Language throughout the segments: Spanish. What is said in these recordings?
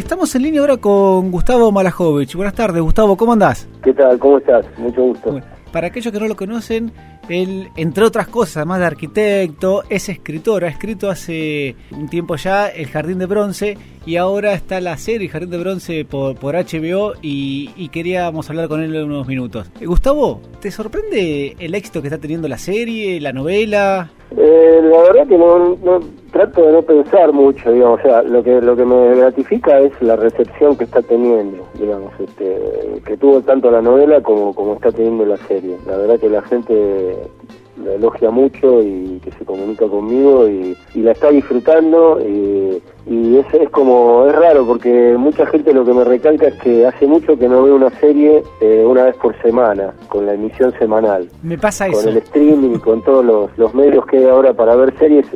Estamos en línea ahora con Gustavo Malajovich. Buenas tardes, Gustavo, ¿cómo andás? ¿Qué tal? ¿Cómo estás? Mucho gusto. para aquellos que no lo conocen, él, entre otras cosas, además de arquitecto, es escritor. Ha escrito hace un tiempo ya El Jardín de Bronce y ahora está la serie El Jardín de Bronce por, por HBO y, queríamos hablar con él en unos minutos. Eh, Gustavo, ¿te sorprende el éxito que está teniendo la serie, la novela? Eh, la verdad que no, trato de no pensar mucho, digamos, o sea, lo que lo que me gratifica es la recepción que está teniendo, digamos, este, que tuvo tanto la novela como como está teniendo la serie. La verdad que la gente la elogia mucho y que se comunica conmigo y, la está disfrutando y, es, es, como, es raro porque mucha gente lo que me recalca es que hace mucho que no veo una serie eh, una vez por semana, con la emisión semanal. Me pasa eso. Con el streaming, con todos los, los medios que hay ahora para ver series,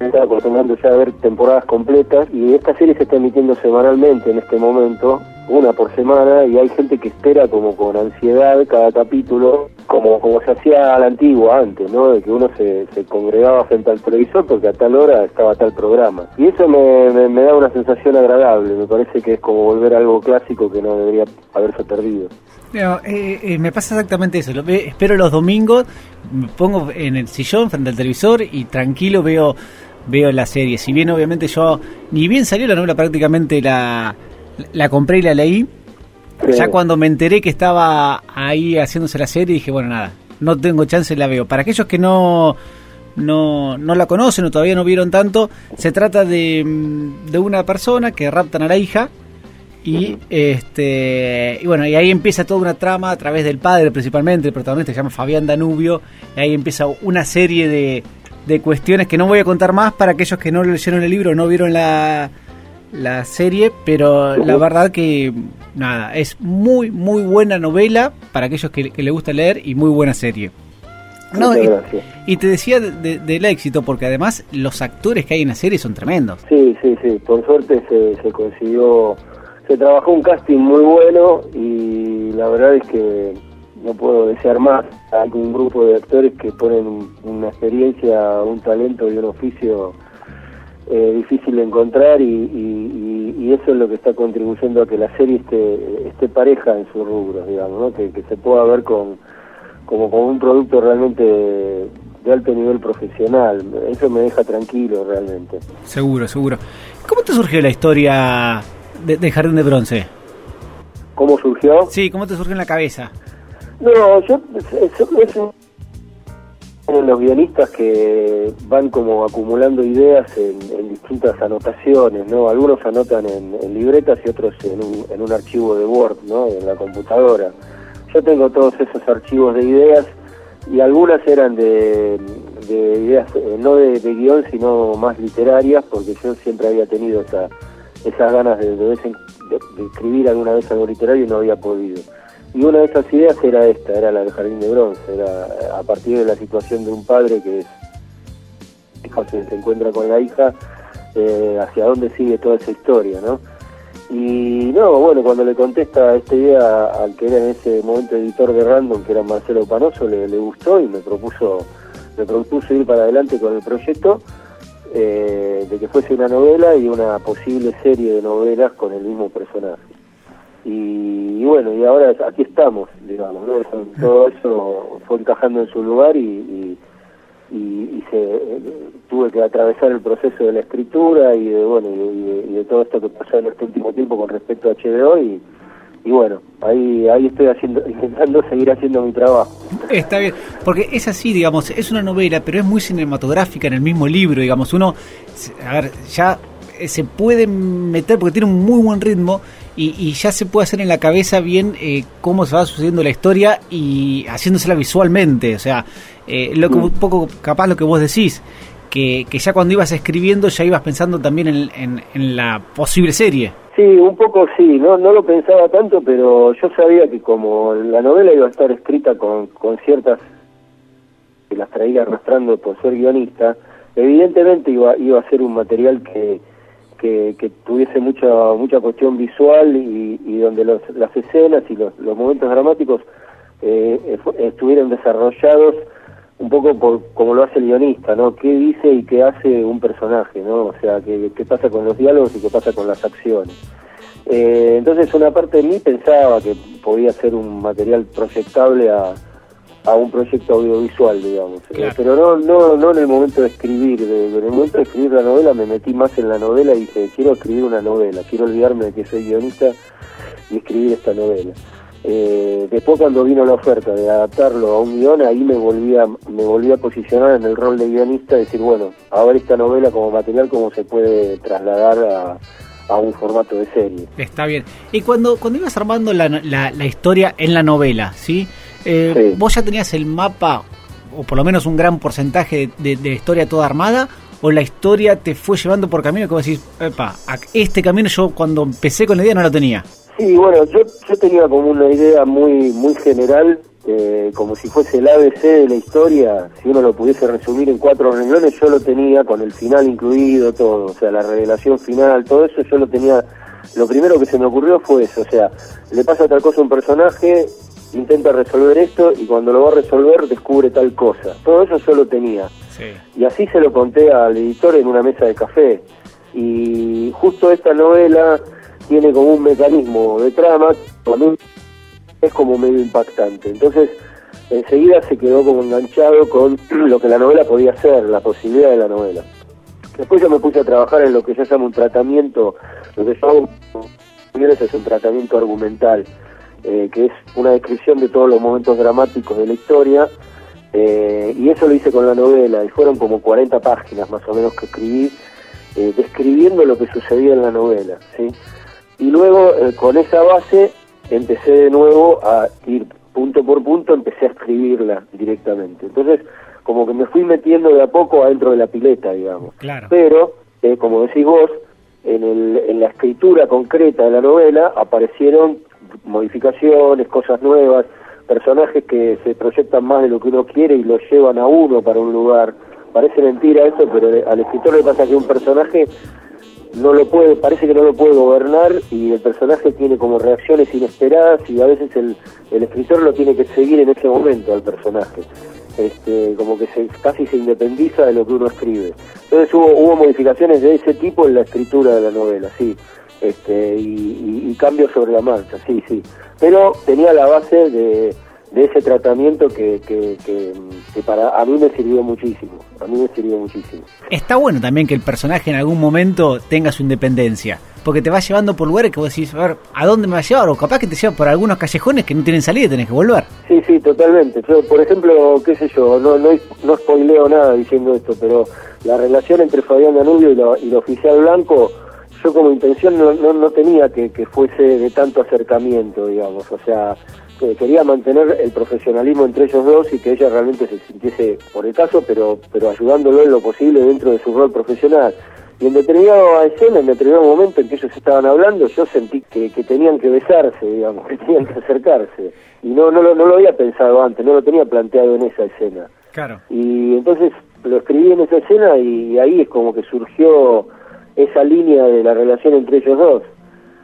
está acostumbrando ya a ver temporadas completas y esta serie se está emitiendo semanalmente en este momento, una por semana, y hay gente que espera como con ansiedad cada capítulo, como, como se hacía a la antigua antes, ¿no? De que uno se, congregaba frente al televisor porque a tal hora estaba tal programa. Y eso me, me, da una sensación agradable, me parece que es como volver a algo clásico que no debería haberse perdido. Eh, eh, me pasa exactamente eso. Espero los domingos, me pongo en el sillón frente al televisor y tranquilo veo veo la serie. Si bien obviamente yo, ni bien salió la novela prácticamente la, la compré y la leí, ya cuando me enteré que estaba ahí haciéndose la serie dije, bueno, nada, no tengo chance, la veo. Para aquellos que no, no, no la conocen o todavía no vieron tanto, se trata de, de una persona que raptan a la hija y este y bueno y ahí empieza toda una trama a través del padre principalmente el protagonista se llama Fabián Danubio y ahí empieza una serie de, de cuestiones que no voy a contar más para aquellos que no leyeron el libro, no vieron la, la serie, pero la verdad que nada, es muy, muy buena novela para aquellos que, que le gusta leer y muy buena serie. No, y, te decía del éxito, porque además los actores que hay en la serie son tremendos. Sí, sí, sí, por suerte se, se consiguió, se trabajó un casting muy bueno y la verdad es que no puedo desear más. Hay un grupo de actores que ponen una experiencia, un talento y un oficio eh, difícil de encontrar y, y, eso es lo que está contribuyendo a que la serie esté, esté pareja en sus rubros, digamos, ¿no? que, que se pueda ver con, como con un producto realmente de alto nivel profesional. Eso me deja tranquilo realmente. Seguro, seguro. ¿Cómo te surgió la historia de, Jardín de Bronce? ¿Cómo surgió? Sí, ¿cómo te surgió en la cabeza? No, yo es, es los guionistas que van como acumulando ideas en, distintas anotaciones, ¿no? Algunos anotan en, libretas y otros en un, en un archivo de Word, ¿no? En la computadora. Yo tengo todos esos archivos de ideas y algunas eran de, ideas, eh, no de, guion, sino más literarias, porque yo siempre había tenido esa, esas ganas de, de, de escribir alguna vez algo literario y no había podido. Y una de esas ideas era esta, era la del jardín de bronce, era eh, a partir de la situación de un padre que es, se encuentra con la hija, eh, hacia dónde sigue toda esa historia, ¿no? Y no, bueno, cuando le contesta esta idea al que era en ese momento editor de Random, que era Marcelo Panoso, le, gustó y me propuso, me propuso ir para adelante con el proyecto eh, de que fuese una novela y una posible serie de novelas con el mismo personaje y, bueno, y ahora aquí estamos, digamos, todo eso fue encajando en su lugar y, y, se, tuve que atravesar el proceso de la escritura y de, bueno, y de, todo esto que pasó en este último tiempo con respecto a HBO y, y bueno, ahí ahí estoy haciendo intentando seguir haciendo mi trabajo. Está bien, porque es así, digamos, es una novela, pero es muy cinematográfica en el mismo libro, digamos, uno, a ver, ya se puede meter porque tiene un muy buen ritmo y, ya se puede hacer en la cabeza bien eh, cómo se va sucediendo la historia y haciéndosela visualmente. O sea, eh, lo que, mm. un poco capaz lo que vos decís, que, que ya cuando ibas escribiendo ya ibas pensando también en, en, la posible serie. Sí, un poco sí, no, no lo pensaba tanto, pero yo sabía que como la novela iba a estar escrita con, con ciertas que las traía arrastrando por ser guionista, evidentemente iba, iba a ser un material que, que, tuviese mucha mucha cuestión visual y, donde las escenas y los, momentos dramáticos eh, estuvieran desarrollados un poco por como lo hace el guionista, ¿no? ¿Qué dice y qué hace un personaje, ¿no? O sea, qué, qué pasa con los diálogos y qué pasa con las acciones. Eh, entonces una parte de mí pensaba que podía ser un material proyectable a, a un proyecto audiovisual, digamos. Eh, pero no, no, no en el momento de escribir. en el momento de escribir la novela me metí más en la novela y dije, quiero escribir una novela, quiero olvidarme de que soy guionista y escribir esta novela. Eh, después cuando vino la oferta de adaptarlo a un guion, ahí me volví, a, me volví a posicionar en el rol de guionista, decir, bueno, a ver esta novela como material, cómo se puede trasladar a, un formato de serie. Está bien. Y cuando, cuando ibas armando la, la, historia en la novela, ¿sí? Eh, ¿Vos ya tenías el mapa, o por lo menos un gran porcentaje de, de, historia toda armada? ¿O la historia te fue llevando por camino que vos decís, epa, este camino yo cuando empecé con la idea no lo tenía? Sí, bueno, yo, yo tenía como una idea muy, muy general, eh, como si fuese el ABC de la historia, si uno lo pudiese resumir en cuatro renglones, yo lo tenía con el final incluido, todo, o sea, la revelación final, todo eso yo lo tenía, lo primero que se me ocurrió fue eso, o sea, le pasa tal cosa a un personaje, intenta resolver esto y cuando lo va a resolver descubre tal cosa, todo eso yo lo tenía. Y así se lo conté al editor en una mesa de café. Y justo esta novela tiene como un mecanismo de trama, es como medio impactante. Entonces, enseguida se quedó como enganchado con lo que la novela podía ser, la posibilidad de la novela. Después yo me puse a trabajar en lo que yo llamo un tratamiento, lo que yo hago es un tratamiento argumental, eh, que es una descripción de todos los momentos dramáticos de la historia, eh, y eso lo hice con la novela, y fueron como 40 páginas más o menos que escribí, eh, describiendo lo que sucedía en la novela, ¿sí? y luego eh, con esa base empecé de nuevo a ir punto por punto, empecé a escribirla directamente. Entonces, como que me fui metiendo de a poco adentro de la pileta, digamos. Claro. Pero, eh, como decís vos, en, el, en la escritura concreta de la novela aparecieron modificaciones, cosas nuevas, personajes que se proyectan más de lo que uno quiere y lo llevan a uno para un lugar. Parece mentira eso, pero al escritor le pasa que un personaje no lo puede, parece que no lo puede gobernar y el personaje tiene como reacciones inesperadas y a veces el, el escritor lo tiene que seguir en ese momento al personaje. Este, como que se, casi se independiza de lo que uno escribe. Entonces hubo, hubo modificaciones de ese tipo en la escritura de la novela, sí, este, y, y cambios sobre la marcha, sí, sí. Pero tenía la base de, de ese tratamiento que, que, que, para a mí me sirvió muchísimo, a mí me sirvió muchísimo. Está bueno también que el personaje en algún momento tenga su independencia, porque te va llevando por lugares que vos decís, a ver, ¿a dónde me va a llevar? O capaz que te lleva por algunos callejones que no tienen salida y tenés que volver. Sí, sí, totalmente. Yo, por ejemplo, qué sé yo, no, no, no spoileo nada diciendo esto, pero la relación entre Fabián Danubio y, lo, y el oficial Blanco, yo como intención no, no, no tenía que, que fuese de tanto acercamiento, digamos, o sea quería mantener el profesionalismo entre ellos dos y que ella realmente se sintiese por el caso, pero, pero ayudándolo en lo posible dentro de su rol profesional. Y en determinada escena, en determinado momento en que ellos estaban hablando, yo sentí que, que tenían que besarse, digamos, que tenían que acercarse. Y no, no, lo, no lo había pensado antes, no lo tenía planteado en esa escena. Claro. Y entonces lo escribí en esa escena y ahí es como que surgió esa línea de la relación entre ellos dos.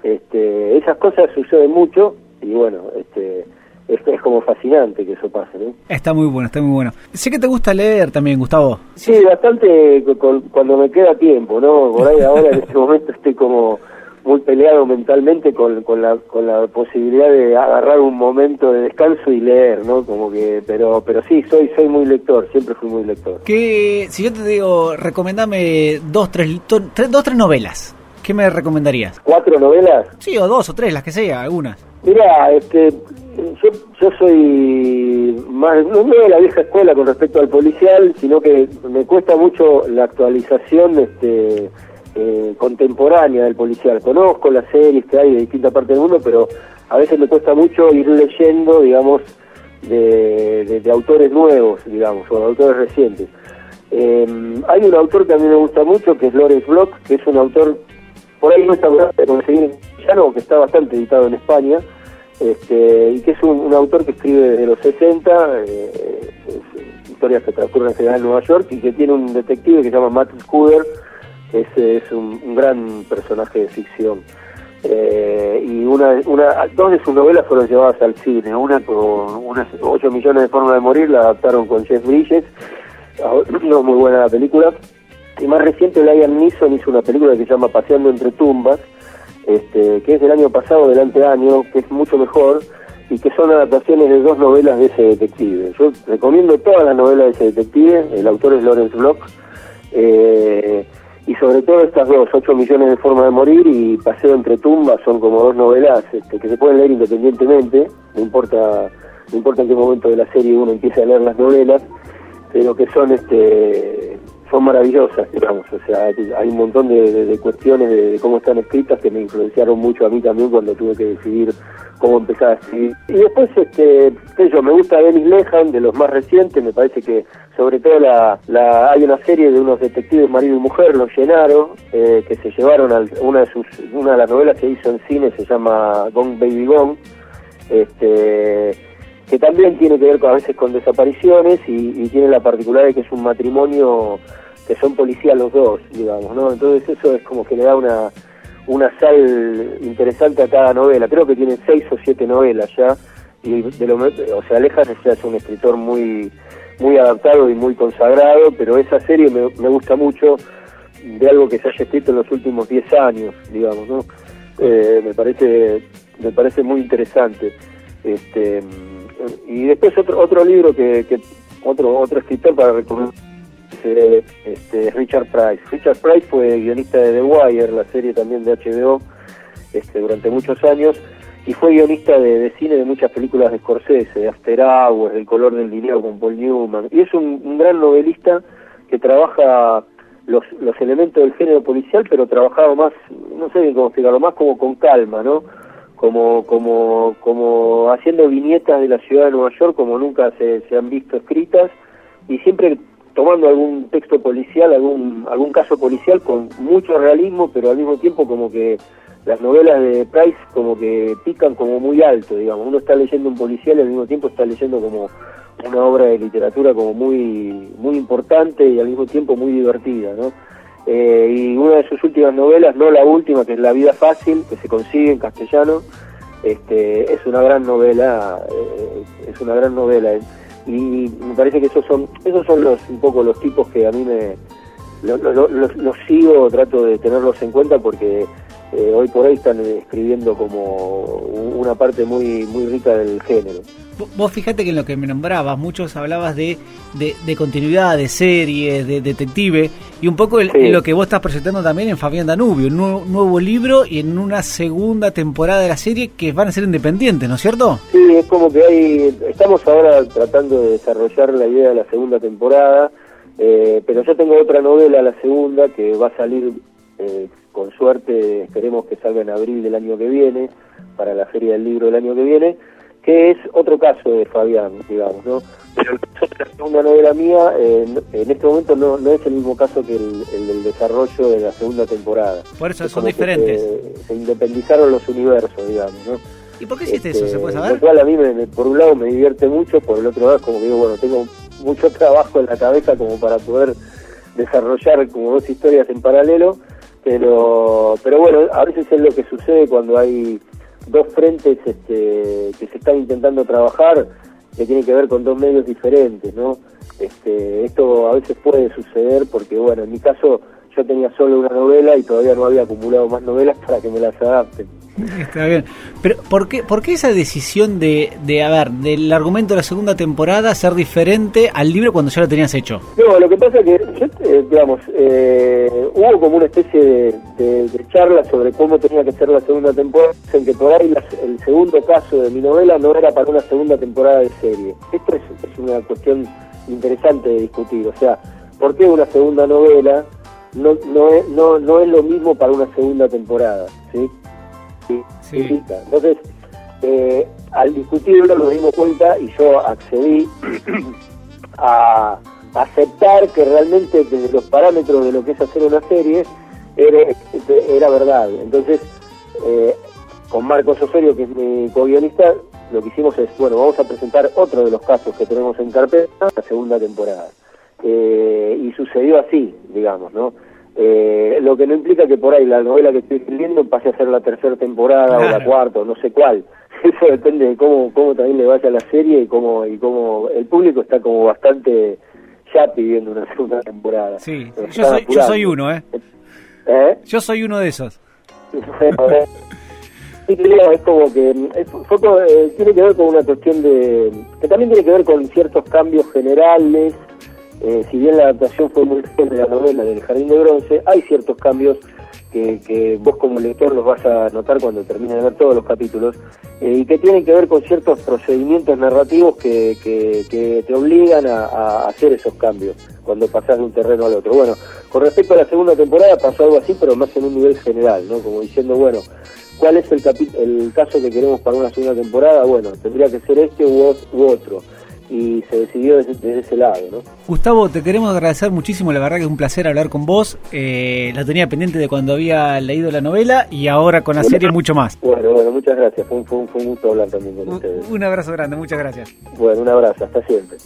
Este, esas cosas suceden mucho y bueno, este, es, es como fascinante que eso pase. ¿no? Está muy bueno, está muy bueno. Sé que te gusta leer también, Gustavo. Sí, bastante cuando me queda tiempo, ¿no? Por ahí ahora en este momento estoy como muy peleado mentalmente con, con, la, con la posibilidad de agarrar un momento de descanso y leer, ¿no? Como que, pero, pero sí, soy, soy muy lector, siempre fui muy lector. Que si yo te digo, recomendame dos, tres, tres, dos, tres novelas, ¿qué me recomendarías? ¿Cuatro novelas? Sí, o dos o tres, las que sea, algunas. Mira, este, yo, yo soy más, no de la vieja escuela con respecto al policial, sino que me cuesta mucho la actualización este, eh, contemporánea del policial. Conozco las series que hay de distintas partes del mundo, pero a veces me cuesta mucho ir leyendo, digamos, de, autores nuevos, digamos, o de autores recientes. Em, hay un autor que a mí me gusta mucho, que es Lawrence Block, que es un autor, por ahí no está de conseguir que está bastante editado en España, este, y que es un, autor que escribe desde los 60, eh, historias que transcurren en general en Nueva York, y que tiene un detective que se llama Matt Scudder, que es, un, gran personaje de ficción. Eh, y una, una, dos de sus novelas fueron llevadas al cine, una con unas 8 millones de formas de morir, la adaptaron con Jeff Bridges, no muy buena la película, y más reciente Liam Neeson hizo una película que se llama Paseando entre tumbas, este, que es del año pasado, del anteaño, que es mucho mejor, y que son adaptaciones de dos novelas de ese detective. Yo recomiendo todas las novelas de ese detective, el autor es Lawrence Block, eh, y sobre todo estas dos, 8 millones de formas de morir y Paseo entre tumbas, son como dos novelas este, que se pueden leer independientemente, no importa, no importa en qué momento de la serie uno empiece a leer las novelas, pero que son este son maravillosas, digamos, o sea, hay un montón de, cuestiones de, cómo están escritas que me influenciaron mucho a mí también cuando tuve que decidir cómo empezar a escribir. Y después, este, yo, me gusta Dennis Lehan, de los más recientes, me parece que sobre todo la, la hay una serie de unos detectives marido y mujer, los llenaron, eh, que se llevaron a una de sus, una de las novelas que hizo en cine se llama Gone Baby Gone, este que también tiene que ver con, a veces con desapariciones y, tiene la particularidad de que es un matrimonio que son policías los dos, digamos, ¿no? Entonces eso es como que le da una, una sal interesante a cada novela. Creo que tiene seis o siete novelas ya, y de lo, o sea, Alejas es un escritor muy, muy adaptado y muy consagrado, pero esa serie me, me gusta mucho de algo que se haya escrito en los últimos diez años, digamos, ¿no? Eh, me parece me parece muy interesante. Este, y después otro otro libro que, que otro otro escritor para recomendar este, Richard Price. Richard Price fue guionista de The Wire, la serie también de HBO, este, durante muchos años, y fue guionista de, cine de muchas películas de Scorsese, de After Hours, El color del dinero con Paul Newman, y es un, gran novelista que trabaja los, los elementos del género policial, pero trabajado más, no sé cómo explicarlo, más como con calma, ¿no? Como, como, como haciendo viñetas de la ciudad de Nueva York como nunca se, se han visto escritas y siempre tomando algún texto policial, algún, algún caso policial con mucho realismo, pero al mismo tiempo como que las novelas de Price como que pican como muy alto, digamos. Uno está leyendo un policial y al mismo tiempo está leyendo como una obra de literatura como muy, muy importante y al mismo tiempo muy divertida, ¿no? Eh, y una de sus últimas novelas, no la última, que es La vida fácil, que se consigue en castellano, este, es una gran novela, eh, es una gran novela. Y me parece que esos son, esos son los, un poco los tipos que a mí me, los sigo, trato de tenerlos en cuenta porque eh, hoy por hoy están escribiendo como una parte muy muy rica del género. Vos fíjate que en lo que me nombrabas, muchos hablabas de, de, continuidad, de series, de detective, y un poco lo que vos estás presentando también en Fabián Danubio, un nuevo, libro y en una segunda temporada de la serie que van a ser independientes, ¿no es cierto? Sí, es como que hay, estamos ahora tratando de desarrollar la idea de la segunda temporada, eh, pero yo tengo otra novela, la segunda, que va a salir eh, con suerte esperemos que salga en abril del año que viene, para la Feria del Libro del año que viene, que es otro caso de Fabián, digamos, ¿no? Pero el caso de la segunda novela mía, en este momento no, no es el mismo caso que el, del desarrollo de la segunda temporada. Por eso son diferentes. Se, independizaron los universos, digamos, ¿no? ¿Y por qué hiciste eso? ¿Se puede este, saber? Lo cual a mí, me, por un lado, me divierte mucho, por el otro lado, como digo, bueno, tengo mucho trabajo en la cabeza como para poder desarrollar como dos historias en paralelo, pero, pero bueno, a veces es lo que sucede cuando hay dos frentes este, que se están intentando trabajar, que tiene que ver con dos medios diferentes, ¿no? Este, esto a veces puede suceder porque, bueno, en mi caso yo tenía solo una novela y todavía no había acumulado más novelas para que me las adapten. Está bien. Pero ¿por qué, por qué esa decisión de, de, a ver, del argumento de la segunda temporada ser diferente al libro cuando ya lo tenías hecho? No, lo que pasa es que, digamos, eh, hubo como una especie de, de, charla sobre cómo tenía que ser la segunda temporada, en que por ahí el segundo caso de mi novela no era para una segunda temporada de serie. Esto es, es una cuestión interesante de discutir, o sea, ¿por qué una segunda novela no, no, es, no, no es lo mismo para una segunda temporada? ¿sí? Entonces, eh, al discutirlo nos dimos cuenta y yo accedí a aceptar que realmente desde los parámetros de lo que es hacer una serie era, era verdad. Entonces, eh, con Marcos Osorio, que es mi co-guionista, lo que hicimos es, bueno, vamos a presentar otro de los casos que tenemos en carpeta, la segunda temporada. Eh, y sucedió así, digamos, ¿no? Eh, lo que no implica que por ahí la novela que estoy escribiendo pase a ser la tercera temporada o la cuarta, no sé cuál. Eso depende de cómo, cómo también le vaya a la serie y cómo, y cómo el público está como bastante ya pidiendo una segunda temporada. Sí, yo soy, yo soy uno, ¿eh? ¿eh? Yo soy uno de esos. es como que es, eh, tiene que ver con una cuestión de que también tiene que ver con ciertos cambios generales eh, si bien la adaptación fue muy fiel de la novela del Jardín de Bronce hay ciertos cambios que, vos como lector los vas a notar cuando termines de ver todos los capítulos eh, y que tienen que ver con ciertos procedimientos narrativos que, que, te obligan a, hacer esos cambios cuando pasás de un terreno al otro. Bueno, con respecto a la segunda temporada pasó algo así, pero más en un nivel general, ¿no? Como diciendo, bueno, ¿Cuál es el, el caso que queremos para una segunda temporada? Bueno, tendría que ser este u, otro. Y se decidió desde, ese lado, ¿no? Gustavo, te queremos agradecer muchísimo, la verdad que es un placer hablar con vos. Eh, la tenía pendiente de cuando había leído la novela y ahora con la serie mucho más. Bueno, bueno, muchas gracias. Fue un, fue un, gusto hablar también con ustedes. Un abrazo grande, muchas gracias. Bueno, un abrazo, hasta siempre.